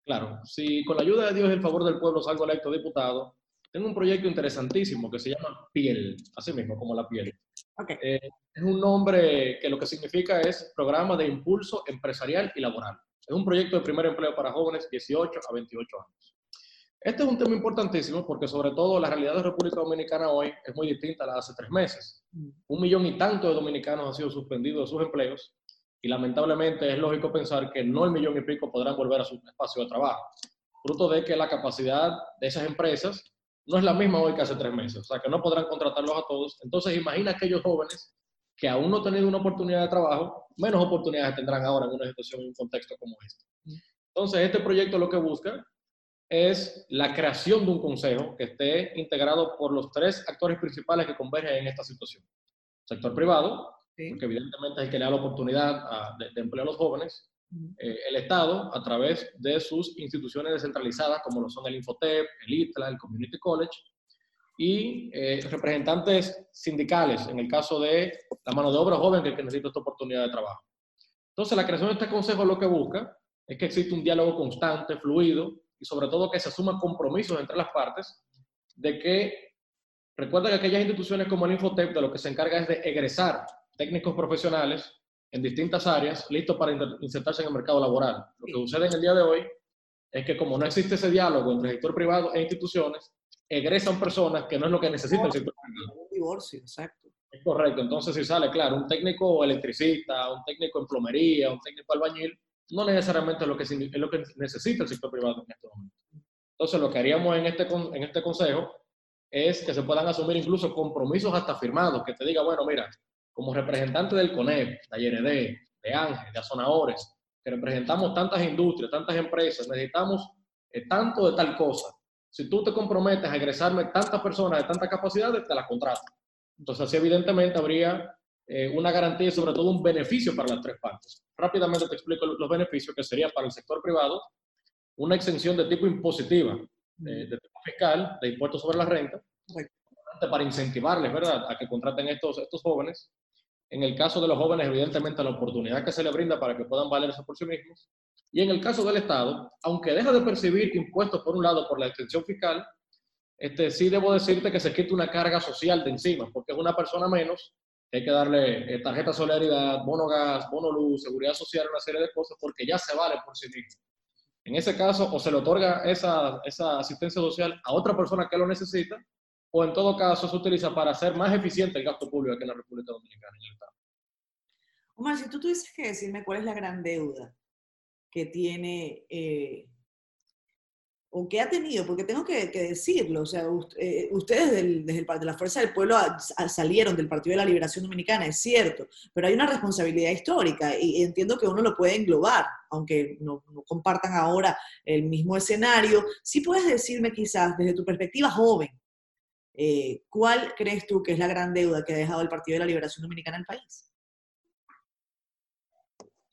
Claro, si con la ayuda de Dios y el favor del pueblo salgo electo diputado, tengo un proyecto interesantísimo que se llama Piel, así mismo como la piel. Eh, es un nombre que lo que significa es Programa de Impulso Empresarial y Laboral. Es un proyecto de primer empleo para jóvenes 18 a 28 años. Este es un tema importantísimo porque sobre todo la realidad de República Dominicana hoy es muy distinta a la de hace tres meses. Mm. Un millón y tanto de dominicanos han sido suspendidos de sus empleos y lamentablemente es lógico pensar que no el millón y pico podrán volver a su espacio de trabajo, fruto de que la capacidad de esas empresas no es la misma hoy que hace tres meses, o sea que no podrán contratarlos a todos. Entonces imagina aquellos jóvenes que aún no han tenido una oportunidad de trabajo, menos oportunidades tendrán ahora en una situación, en un contexto como este. Entonces este proyecto lo que busca es la creación de un consejo que esté integrado por los tres actores principales que convergen en esta situación. Sector privado, porque evidentemente hay que dar la oportunidad de, de empleo a los jóvenes, eh, el Estado a través de sus instituciones descentralizadas, como lo son el Infotep, el ITLA, el Community College, y eh, representantes sindicales, en el caso de la mano de obra joven que, necesita esta oportunidad de trabajo. Entonces, la creación de este consejo lo que busca es que exista un diálogo constante, fluido, y sobre todo que se asuman compromisos entre las partes de que, recuerda que aquellas instituciones como el Infotep de lo que se encarga es de egresar técnicos profesionales en distintas áreas, listos para insertarse en el mercado laboral. Lo que sucede en el día de hoy es que como no existe ese diálogo entre el sector privado e instituciones, egresan personas que no es lo que necesita el sector privado. Un divorcio, exacto. Es correcto. Entonces, si sale, claro, un técnico electricista, un técnico en plomería, un técnico albañil, no necesariamente es lo que, es lo que necesita el sector privado en este momento. Entonces, lo que haríamos en este, en este consejo es que se puedan asumir incluso compromisos hasta firmados, que te diga, bueno, mira, como representante del CONEP, de IRD, de Ángel, de Azonadores, que representamos tantas industrias, tantas empresas, necesitamos eh, tanto de tal cosa. Si tú te comprometes a egresarme tantas personas de tantas capacidades, te las contrato. Entonces, así evidentemente habría eh, una garantía y sobre todo un beneficio para las tres partes. Rápidamente te explico los beneficios que sería para el sector privado una exención de tipo impositiva, de tipo fiscal, de impuestos sobre la renta, para incentivarles, ¿verdad?, a que contraten estos, estos jóvenes en el caso de los jóvenes, evidentemente, la oportunidad que se les brinda para que puedan valerse por sí mismos. Y en el caso del Estado, aunque deja de percibir impuestos por un lado por la extensión fiscal, este, sí debo decirte que se quita una carga social de encima, porque es una persona menos, hay que darle eh, tarjeta solidaridad, bono gas, bono luz, seguridad social, una serie de cosas, porque ya se vale por sí mismo. En ese caso, o se le otorga esa, esa asistencia social a otra persona que lo necesita, o en todo caso se utiliza para hacer más eficiente el gasto público aquí en la República Dominicana, en el Estado. Omar, si tú tuvieses que decirme cuál es la gran deuda que tiene eh, o que ha tenido, porque tengo que, decirlo, o sea, eh, ustedes del, desde de la Fuerza del Pueblo salieron del Partido de la Liberación Dominicana, es cierto, pero hay una responsabilidad histórica y entiendo que uno lo puede englobar, aunque no, no compartan ahora el mismo escenario. Sí puedes decirme quizás desde tu perspectiva joven, eh, ¿Cuál crees tú que es la gran deuda que ha dejado el Partido de la Liberación Dominicana al país?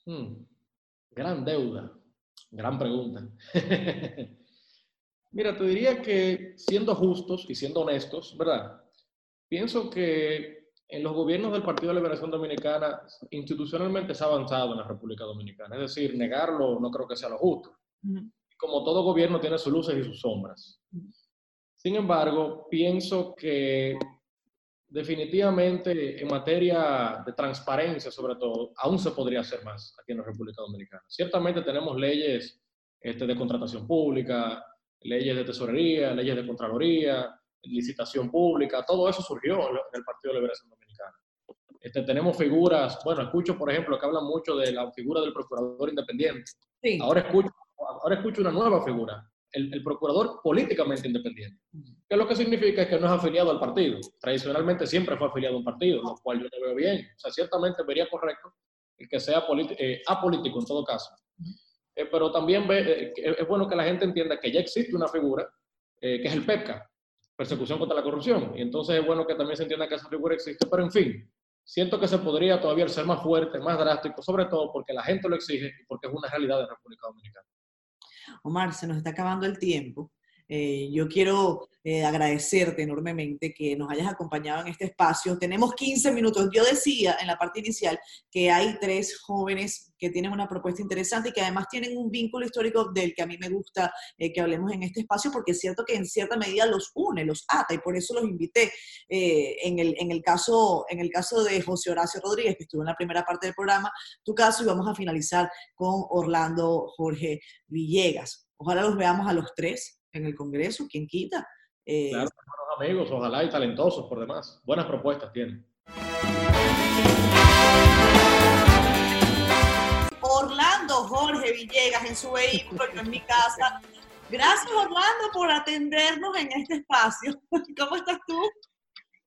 Hmm, gran deuda, gran pregunta. [LAUGHS] Mira, te diría que siendo justos y siendo honestos, ¿verdad? Pienso que en los gobiernos del Partido de la Liberación Dominicana institucionalmente se ha avanzado en la República Dominicana. Es decir, negarlo no creo que sea lo justo. Como todo gobierno tiene sus luces y sus sombras. Sin embargo, pienso que definitivamente en materia de transparencia, sobre todo, aún se podría hacer más aquí en la República Dominicana. Ciertamente tenemos leyes este, de contratación pública, leyes de tesorería, leyes de contraloría, licitación pública, todo eso surgió en el Partido de Liberación Dominicana. Este, tenemos figuras, bueno, escucho, por ejemplo, que hablan mucho de la figura del procurador independiente. Ahora, escucho, ahora escucho una nueva figura, el, procurador políticamente independiente. Que lo que significa es que no es afiliado al partido. Tradicionalmente siempre fue afiliado a un partido, lo cual yo no veo bien. O sea, ciertamente vería correcto el que sea eh, apolítico en todo caso. Eh, pero también ve, eh, es bueno que la gente entienda que ya existe una figura que es el PEPCA, persecución contra la corrupción. Y entonces es bueno que también se entienda que esa figura existe, pero en fin, siento que se podría todavía ser más fuerte, más drástico, sobre todo porque la gente lo exige y porque es una realidad de la República Dominicana. Omar, se nos está acabando el tiempo. Eh, yo quiero eh, agradecerte enormemente que nos hayas acompañado en este espacio. Tenemos 15 minutos. Yo decía en la parte inicial que hay tres jóvenes que tienen una propuesta interesante y que además tienen un vínculo histórico del que a mí me gusta eh, que hablemos en este espacio, porque es cierto que en cierta medida los une, los ata, y por eso los invité. en, el, en, el caso, en el caso de José Horacio Rodríguez, que estuvo en la primera parte del programa, tu caso, y vamos a finalizar con Orlando Jorge Villegas. Ojalá los veamos a los tres en el Congreso, ¿quién quita? Eh, claro, amigos, ojalá y talentosos por demás. Buenas propuestas tienen. Orlando Jorge Villegas en su vehículo, en mi casa. Gracias, Orlando, por atendernos en este espacio. [LAUGHS] ¿Cómo estás tú?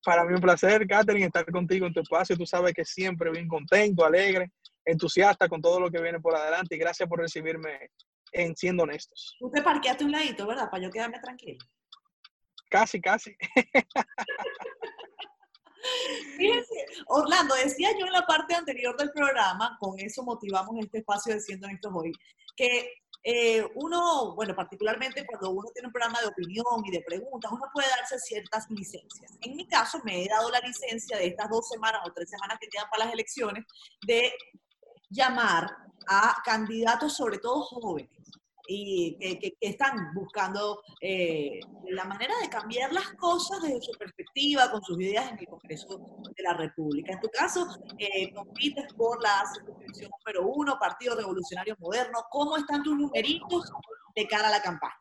Para mí un placer, Catherine, estar contigo en tu espacio. Tú sabes que siempre bien contento, alegre, entusiasta con todo lo que viene por adelante y gracias por recibirme en siendo honestos. Tú te parqueaste un ladito, ¿verdad? Para yo quedarme tranquilo. Casi, casi. [LAUGHS] Fíjense, Orlando, decía yo en la parte anterior del programa, con eso motivamos este espacio de Siendo Honestos hoy, que eh, uno, bueno, particularmente cuando uno tiene un programa de opinión y de preguntas, uno puede darse ciertas licencias. En mi caso, me he dado la licencia de estas dos semanas o tres semanas que quedan para las elecciones de llamar a candidatos, sobre todo jóvenes, y que, están buscando eh, la manera de cambiar las cosas desde su perspectiva, con sus ideas en el Congreso de la República. En tu caso, eh, compites por la circunscripción número uno, Partido Revolucionario Moderno. ¿Cómo están tus numeritos de cara a la campaña?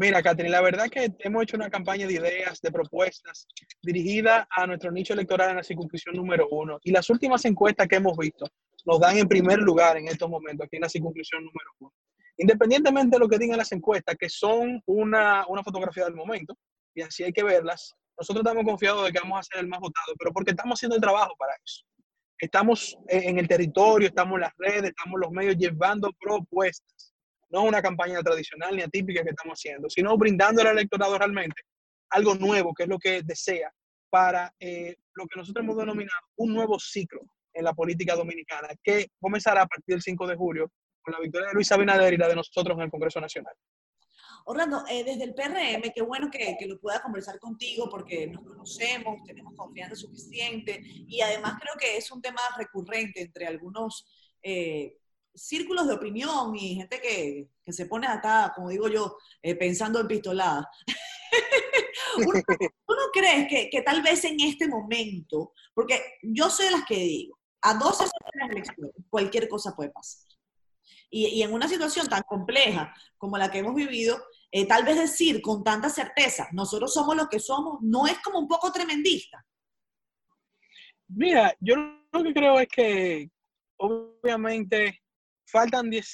Mira, Catherine, la verdad que hemos hecho una campaña de ideas, de propuestas, dirigida a nuestro nicho electoral en la circunscripción número uno. Y las últimas encuestas que hemos visto nos dan en primer lugar en estos momentos, aquí en la circunscripción número uno. Independientemente de lo que digan las encuestas, que son una, una fotografía del momento, y así hay que verlas, nosotros estamos confiados de que vamos a ser el más votado, pero porque estamos haciendo el trabajo para eso. Estamos en el territorio, estamos en las redes, estamos en los medios llevando propuestas. No una campaña tradicional ni atípica que estamos haciendo, sino brindando al electorado realmente algo nuevo, que es lo que desea para eh, lo que nosotros hemos denominado un nuevo ciclo en la política dominicana, que comenzará a partir del 5 de julio con la victoria de Luis Abinader y la de nosotros en el Congreso Nacional. Orlando, eh, desde el PRM, qué bueno que, que, lo pueda conversar contigo porque nos conocemos, tenemos confianza suficiente y además creo que es un tema recurrente entre algunos eh, círculos de opinión y gente que, que, se pone acá, como digo yo, eh, pensando en pistolada. [LAUGHS] ¿Uno, ¿Uno cree que, que, tal vez en este momento, porque yo soy de las que digo, a 12 de las elecciones, cualquier cosa puede pasar. Y, y, en una situación tan compleja como la que hemos vivido, eh, tal vez decir con tanta certeza, nosotros somos lo que somos, no es como un poco tremendista. Mira, yo lo que creo es que obviamente faltan 10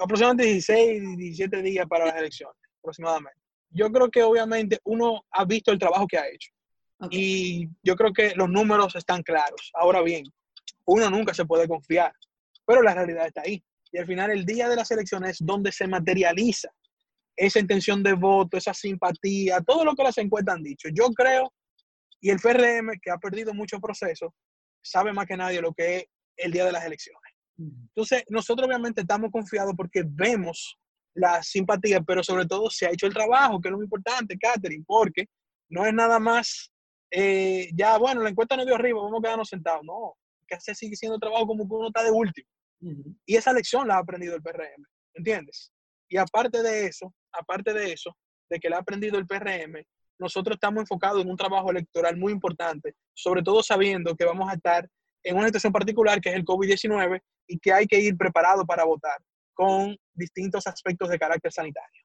aproximadamente 16, 17 días para las elecciones, aproximadamente. Yo creo que obviamente uno ha visto el trabajo que ha hecho. Y yo creo que los números están claros. Ahora bien, uno nunca se puede confiar, pero la realidad está ahí. Y al final, el día de las elecciones es donde se materializa esa intención de voto, esa simpatía, todo lo que las encuestas han dicho. Yo creo, y el FRM, que ha perdido mucho proceso, sabe más que nadie lo que es el día de las elecciones. Entonces, nosotros obviamente estamos confiados porque vemos la simpatía, pero sobre todo se ha hecho el trabajo, que es lo importante, Catherine, porque no es nada más eh, ya, bueno, la encuesta no dio arriba, vamos a quedarnos sentados. No, que se sigue siendo trabajo como que uno está de último. Y esa lección la ha aprendido el PRM, ¿entiendes? Y aparte de eso, aparte de eso, de que le ha aprendido el PRM, nosotros estamos enfocados en un trabajo electoral muy importante, sobre todo sabiendo que vamos a estar en una situación particular que es el COVID-19 y que hay que ir preparado para votar con distintos aspectos de carácter sanitario.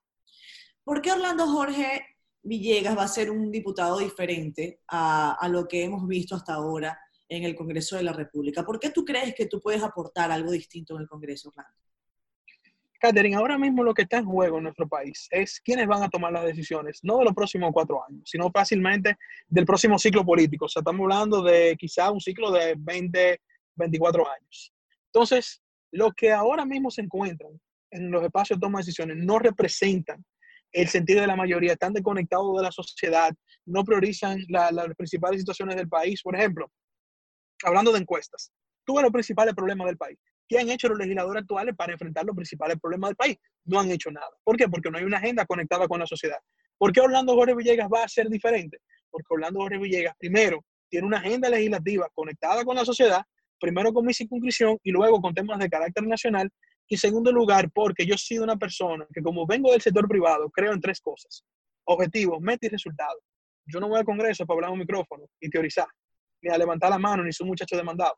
¿Por qué Orlando Jorge Villegas va a ser un diputado diferente a, a, lo que hemos visto hasta ahora en el Congreso de la República? ¿Por qué tú crees que tú puedes aportar algo distinto en el Congreso, Orlando? Catherine, ahora mismo lo que está en juego en nuestro país es quiénes van a tomar las decisiones, no de los próximos cuatro años, sino fácilmente del próximo ciclo político. O sea, estamos hablando de quizá un ciclo de 20, 24 años. Entonces, lo que ahora mismo se encuentran en los espacios de toma de decisiones no representan el sentido de la mayoría, están desconectados de la sociedad, no priorizan las principales situaciones del país. Por ejemplo, hablando de encuestas, tú ves los principales problemas del país. ¿Qué han hecho los legisladores actuales para enfrentar los principales problemas del país? No han hecho nada. ¿Por qué? Porque no hay una agenda conectada con la sociedad. ¿Por qué Orlando Jorge Villegas va a ser diferente? Porque Orlando Jorge Villegas, primero, tiene una agenda legislativa conectada con la sociedad, primero con mi circunscripción y luego con temas de carácter nacional. Y segundo lugar, porque yo he sido una persona que como vengo del sector privado, creo en tres cosas. Objetivos, meta y resultados. Yo no voy al Congreso para hablar un micrófono y teorizar, ni a levantar la mano, ni soy un muchacho demandado.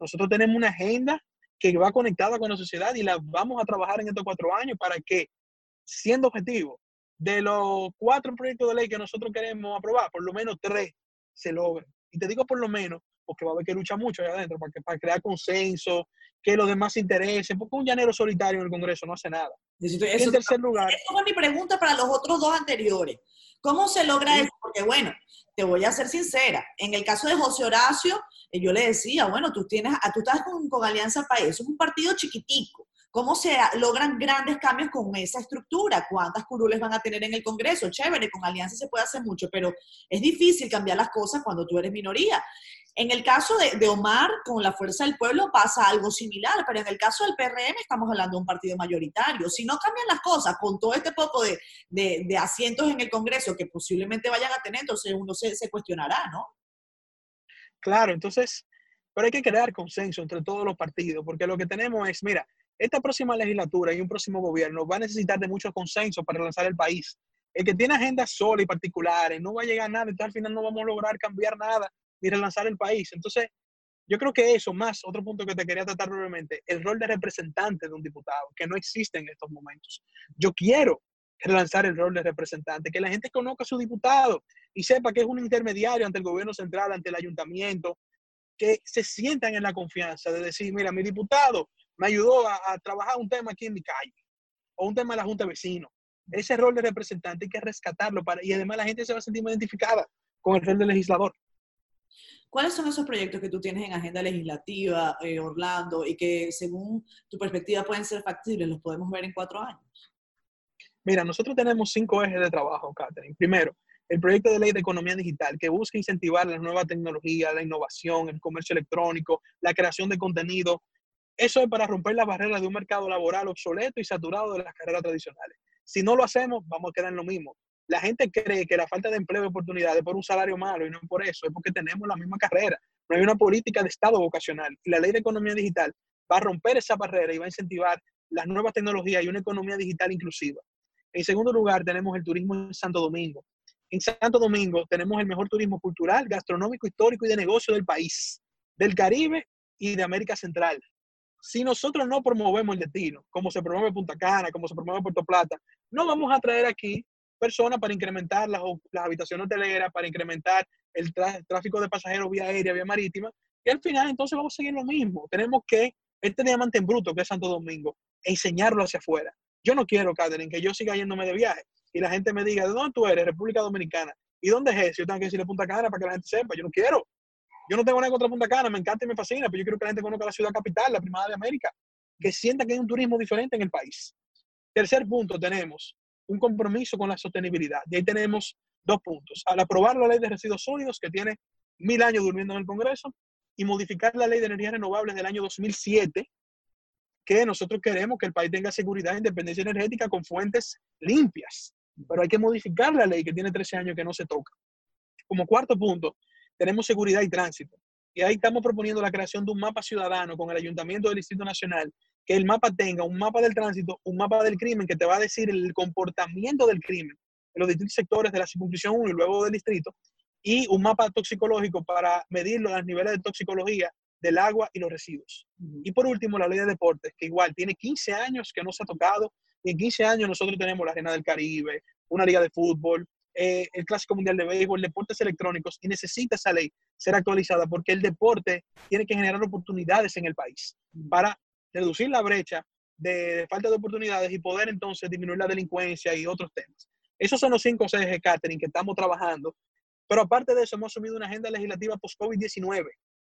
Nosotros tenemos una agenda que va conectada con la sociedad y la vamos a trabajar en estos cuatro años para que, siendo objetivo, de los cuatro proyectos de ley que nosotros queremos aprobar, por lo menos tres se logren. Y te digo por lo menos, porque va a haber que luchar mucho allá adentro para, que, para crear consenso, que los demás se interesen, porque un llanero solitario en el Congreso no hace nada. Eso, en tercer lugar. Esa fue mi pregunta para los otros dos anteriores. ¿Cómo se logra eso? Porque bueno, te voy a ser sincera. En el caso de José Horacio, eh, yo le decía, bueno, tú, tienes, ah, tú estás con, con Alianza País, es un partido chiquitico. ¿Cómo se logran grandes cambios con esa estructura? ¿Cuántas curules van a tener en el Congreso? Chévere, con Alianza se puede hacer mucho, pero es difícil cambiar las cosas cuando tú eres minoría. En el caso de, Omar, con la fuerza del pueblo, pasa algo similar, pero en el caso del PRM estamos hablando de un partido mayoritario. Si no cambian las cosas con todo este poco de, de asientos en el Congreso que posiblemente vayan a tener, entonces uno se, se cuestionará, ¿no? Claro, entonces, pero hay que crear consenso entre todos los partidos, porque lo que tenemos es, mira, esta próxima legislatura y un próximo gobierno va a necesitar de mucho consenso para lanzar el país. El que tiene agendas solas y particulares no va a llegar a nada, entonces al final no vamos a lograr cambiar nada y relanzar el país. Entonces, yo creo que eso, más otro punto que te quería tratar brevemente, el rol de representante de un diputado, que no existe en estos momentos. Yo quiero relanzar el rol de representante, que la gente conozca a su diputado y sepa que es un intermediario ante el gobierno central, ante el ayuntamiento, que se sientan en la confianza de decir, mira, mi diputado me ayudó a, trabajar un tema aquí en mi calle o un tema de la Junta de Vecinos. Ese rol de representante hay que rescatarlo para, y además la gente se va a sentir identificada con el rol de legislador. ¿Cuáles son esos proyectos que tú tienes en agenda legislativa, eh, Orlando, y que según tu perspectiva pueden ser factibles? ¿Los podemos ver en cuatro años? Mira, nosotros tenemos cinco ejes de trabajo, Catherine. Primero, el proyecto de ley de economía digital que busca incentivar la nueva tecnología, la innovación, el comercio electrónico, la creación de contenido. Eso es para romper las barreras de un mercado laboral obsoleto y saturado de las carreras tradicionales. Si no lo hacemos, vamos a quedar en lo mismo. La gente cree que la falta de empleo y oportunidades es por un salario malo y no por eso, es porque tenemos la misma carrera. No hay una política de Estado vocacional. La ley de economía digital va a romper esa barrera y va a incentivar las nuevas tecnologías y una economía digital inclusiva. En segundo lugar, tenemos el turismo en Santo Domingo. En Santo Domingo tenemos el mejor turismo cultural, gastronómico, histórico y de negocio del país, del Caribe y de América Central. Si nosotros no promovemos el destino, como se promueve Punta Cana, como se promueve Puerto Plata, no vamos a traer aquí personas para incrementar las, las habitaciones hoteleras, para incrementar el, tráfico de pasajeros vía aérea, vía marítima, y al final entonces vamos a seguir lo mismo. Tenemos que, este diamante en bruto que es Santo Domingo, enseñarlo hacia afuera. Yo no quiero, Catherine, que yo siga yéndome de viaje y la gente me diga, ¿de dónde tú eres? República Dominicana. ¿Y dónde es eso? Yo tengo que decirle Punta Cana para que la gente sepa. Yo no quiero. Yo no tengo nada contra Punta Cana, me encanta y me fascina, pero yo quiero que la gente conozca la ciudad capital, la primada de América, que sienta que hay un turismo diferente en el país. Tercer punto, tenemos un compromiso con la sostenibilidad. Y ahí tenemos dos puntos. Al aprobar la ley de residuos sólidos, que tiene mil años durmiendo en el Congreso, y modificar la ley de energías renovables del año 2007, que nosotros queremos que el país tenga seguridad e independencia energética con fuentes limpias. Pero hay que modificar la ley que tiene 13 años que no se toca. Como cuarto punto, tenemos seguridad y tránsito. Y ahí estamos proponiendo la creación de un mapa ciudadano con el Ayuntamiento del Distrito Nacional que el mapa tenga un mapa del tránsito, un mapa del crimen que te va a decir el comportamiento del crimen en los distintos sectores de la circunscripción 1 y luego del distrito, y un mapa toxicológico para medir los niveles de toxicología del agua y los residuos. Y por último, la ley de deportes, que igual tiene 15 años que no se ha tocado, y en 15 años nosotros tenemos la Arena del Caribe, una liga de fútbol, eh, el Clásico Mundial de Béisbol, deportes electrónicos, y necesita esa ley ser actualizada porque el deporte tiene que generar oportunidades en el país para reducir la brecha de, falta de oportunidades y poder entonces disminuir la delincuencia y otros temas. Esos son los cinco ejes, Catherine, que estamos trabajando. Pero aparte de eso, hemos asumido una agenda legislativa post-COVID-19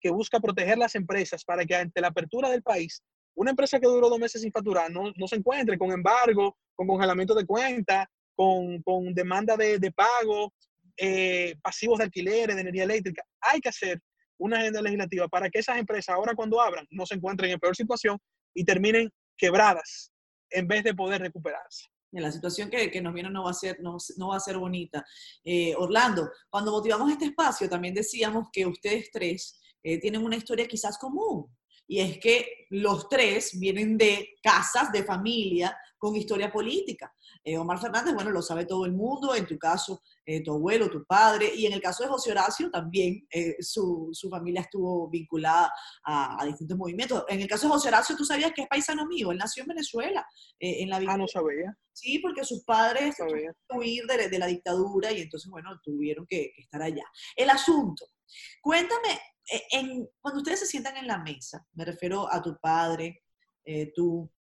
que busca proteger las empresas para que ante la apertura del país, una empresa que duró dos meses sin facturar no, no se encuentre con embargo, con congelamiento de cuentas, con, con, demanda de, de pago, eh, pasivos de alquileres, de energía eléctrica. Hay que hacer una agenda legislativa para que esas empresas ahora cuando abran no se encuentren en peor situación y terminen quebradas en vez de poder recuperarse. La situación que, que nos viene no va a ser, no, no va a ser bonita. Eh, Orlando, cuando motivamos este espacio también decíamos que ustedes tres eh, tienen una historia quizás común. Y es que los tres vienen de casas, de familia, con historia política. Eh, Omar Fernández, bueno, lo sabe todo el mundo, en tu caso, eh, tu abuelo, tu padre, y en el caso de José Horacio también eh, su, su, familia estuvo vinculada a, a, distintos movimientos. En el caso de José Horacio, tú sabías que es paisano mío, él nació en Venezuela. en la ah, no sabía. Sí, porque sus padres no tuvieron que huir de, de, la dictadura y entonces, bueno, tuvieron que, que estar allá. El asunto, cuéntame, en, cuando ustedes se sientan en la mesa, me refiero a tu padre, eh, tú,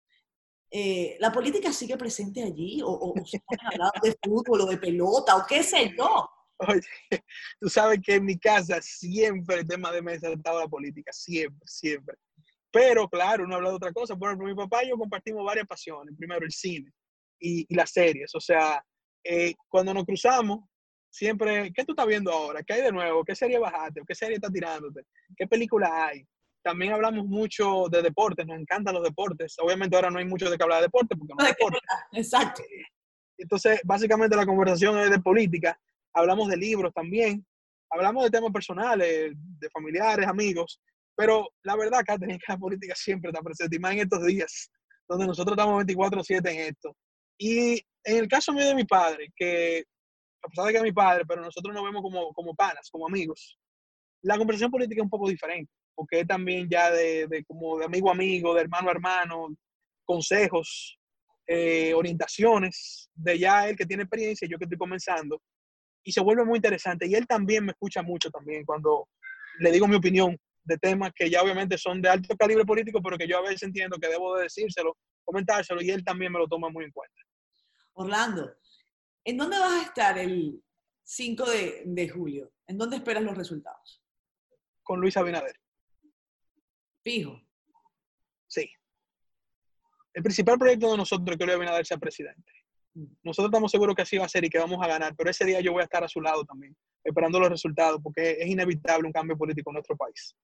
eh, ¿la política sigue presente allí? ¿O, o, de fútbol o de pelota o qué sé yo? Oye, tú sabes que en mi casa siempre el tema de mesa ha estado la política, siempre, siempre. Pero claro, no habla de otra cosa. Por ejemplo, mi papá y yo compartimos varias pasiones. Primero, el cine y, y las series. O sea, eh, cuando nos cruzamos, siempre, ¿qué tú estás viendo ahora? ¿Qué hay de nuevo? ¿Qué serie bajaste? ¿Qué serie estás tirándote? ¿Qué película hay? También hablamos mucho de deportes, nos encantan los deportes. Obviamente ahora no hay mucho de qué hablar de deporte porque no hay [LAUGHS] deporte. Exacto. Entonces, básicamente la conversación es de política. Hablamos de libros también. Hablamos de temas personales, de familiares, amigos. Pero la verdad, Catherine, que la política siempre está presente, y más en estos días, donde nosotros estamos 24-7 en esto. Y en el caso mío de mi padre, que a pesar de que es mi padre, pero nosotros nos vemos como, como panas, como amigos. La conversación política es un poco diferente, porque es también ya de, de como de amigo a amigo, de hermano a hermano, consejos, eh, orientaciones, de ya él que tiene experiencia, yo que estoy comenzando, y se vuelve muy interesante. Y él también me escucha mucho también cuando le digo mi opinión de temas que ya obviamente son de alto calibre político, pero que yo a veces entiendo que debo de decírselo, comentárselo, y él también me lo toma muy en cuenta. Orlando, ¿En dónde vas a estar el 5 de, de, julio? ¿En dónde esperas los resultados? Con Luis Abinader. Fijo. Sí. El principal proyecto de nosotros es que Luis Abinader sea presidente. Mm. Nosotros estamos seguros que así va a ser y que vamos a ganar, pero ese día yo voy a estar a su lado también, esperando los resultados, porque es inevitable un cambio político en nuestro país.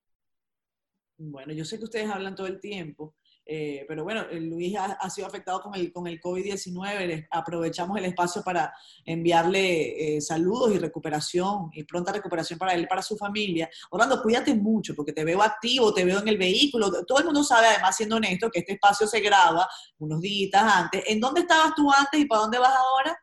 Bueno, yo sé que ustedes hablan todo el tiempo, eh, pero bueno, Luis ha, ha, sido afectado con el, con el COVID-19. Aprovechamos el espacio para enviarle eh, saludos y recuperación y pronta recuperación para él y para su familia. Orlando, cuídate mucho porque te veo activo, te veo en el vehículo. Todo el mundo sabe, además, siendo honesto, que este espacio se graba unos días antes. ¿En dónde estabas tú antes y para dónde vas ahora?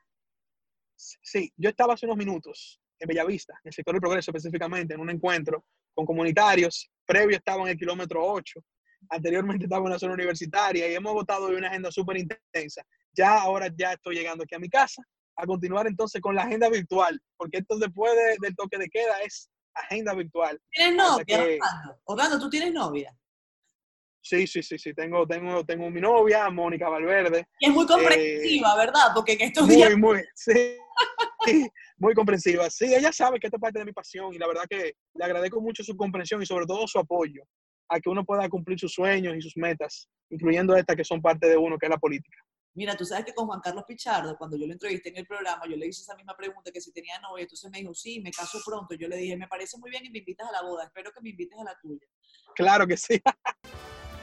Sí, yo estaba hace unos minutos en Bellavista, en el sector del progreso específicamente, en un encuentro con comunitarios. Previo estaba en el kilómetro 8 anteriormente estaba en la zona universitaria y hemos votado hoy una agenda súper intensa. Ya ahora ya estoy llegando aquí a mi casa a continuar entonces con la agenda virtual, porque esto después de, del toque de queda es agenda virtual. ¿Tienes novia, que... Orlando? Orlando, ¿tú tienes novia? Sí, sí, sí, sí, tengo, tengo, tengo mi novia, Mónica Valverde. Y es muy comprensiva, eh, ¿verdad? Porque en estos muy, días... Muy, sí, sí, muy comprensiva. Sí, ella sabe que esto es parte de mi pasión y la verdad que le agradezco mucho su comprensión y sobre todo su apoyo a que uno pueda cumplir sus sueños y sus metas, incluyendo estas que son parte de uno, que es la política. Mira, tú sabes que con Juan Carlos Pichardo, cuando yo lo entrevisté en el programa, yo le hice esa misma pregunta, que si tenía novia, entonces me dijo, sí, me caso pronto. Yo le dije, me parece muy bien y me invitas a la boda, espero que me invites a la tuya. Claro que sí. [LAUGHS]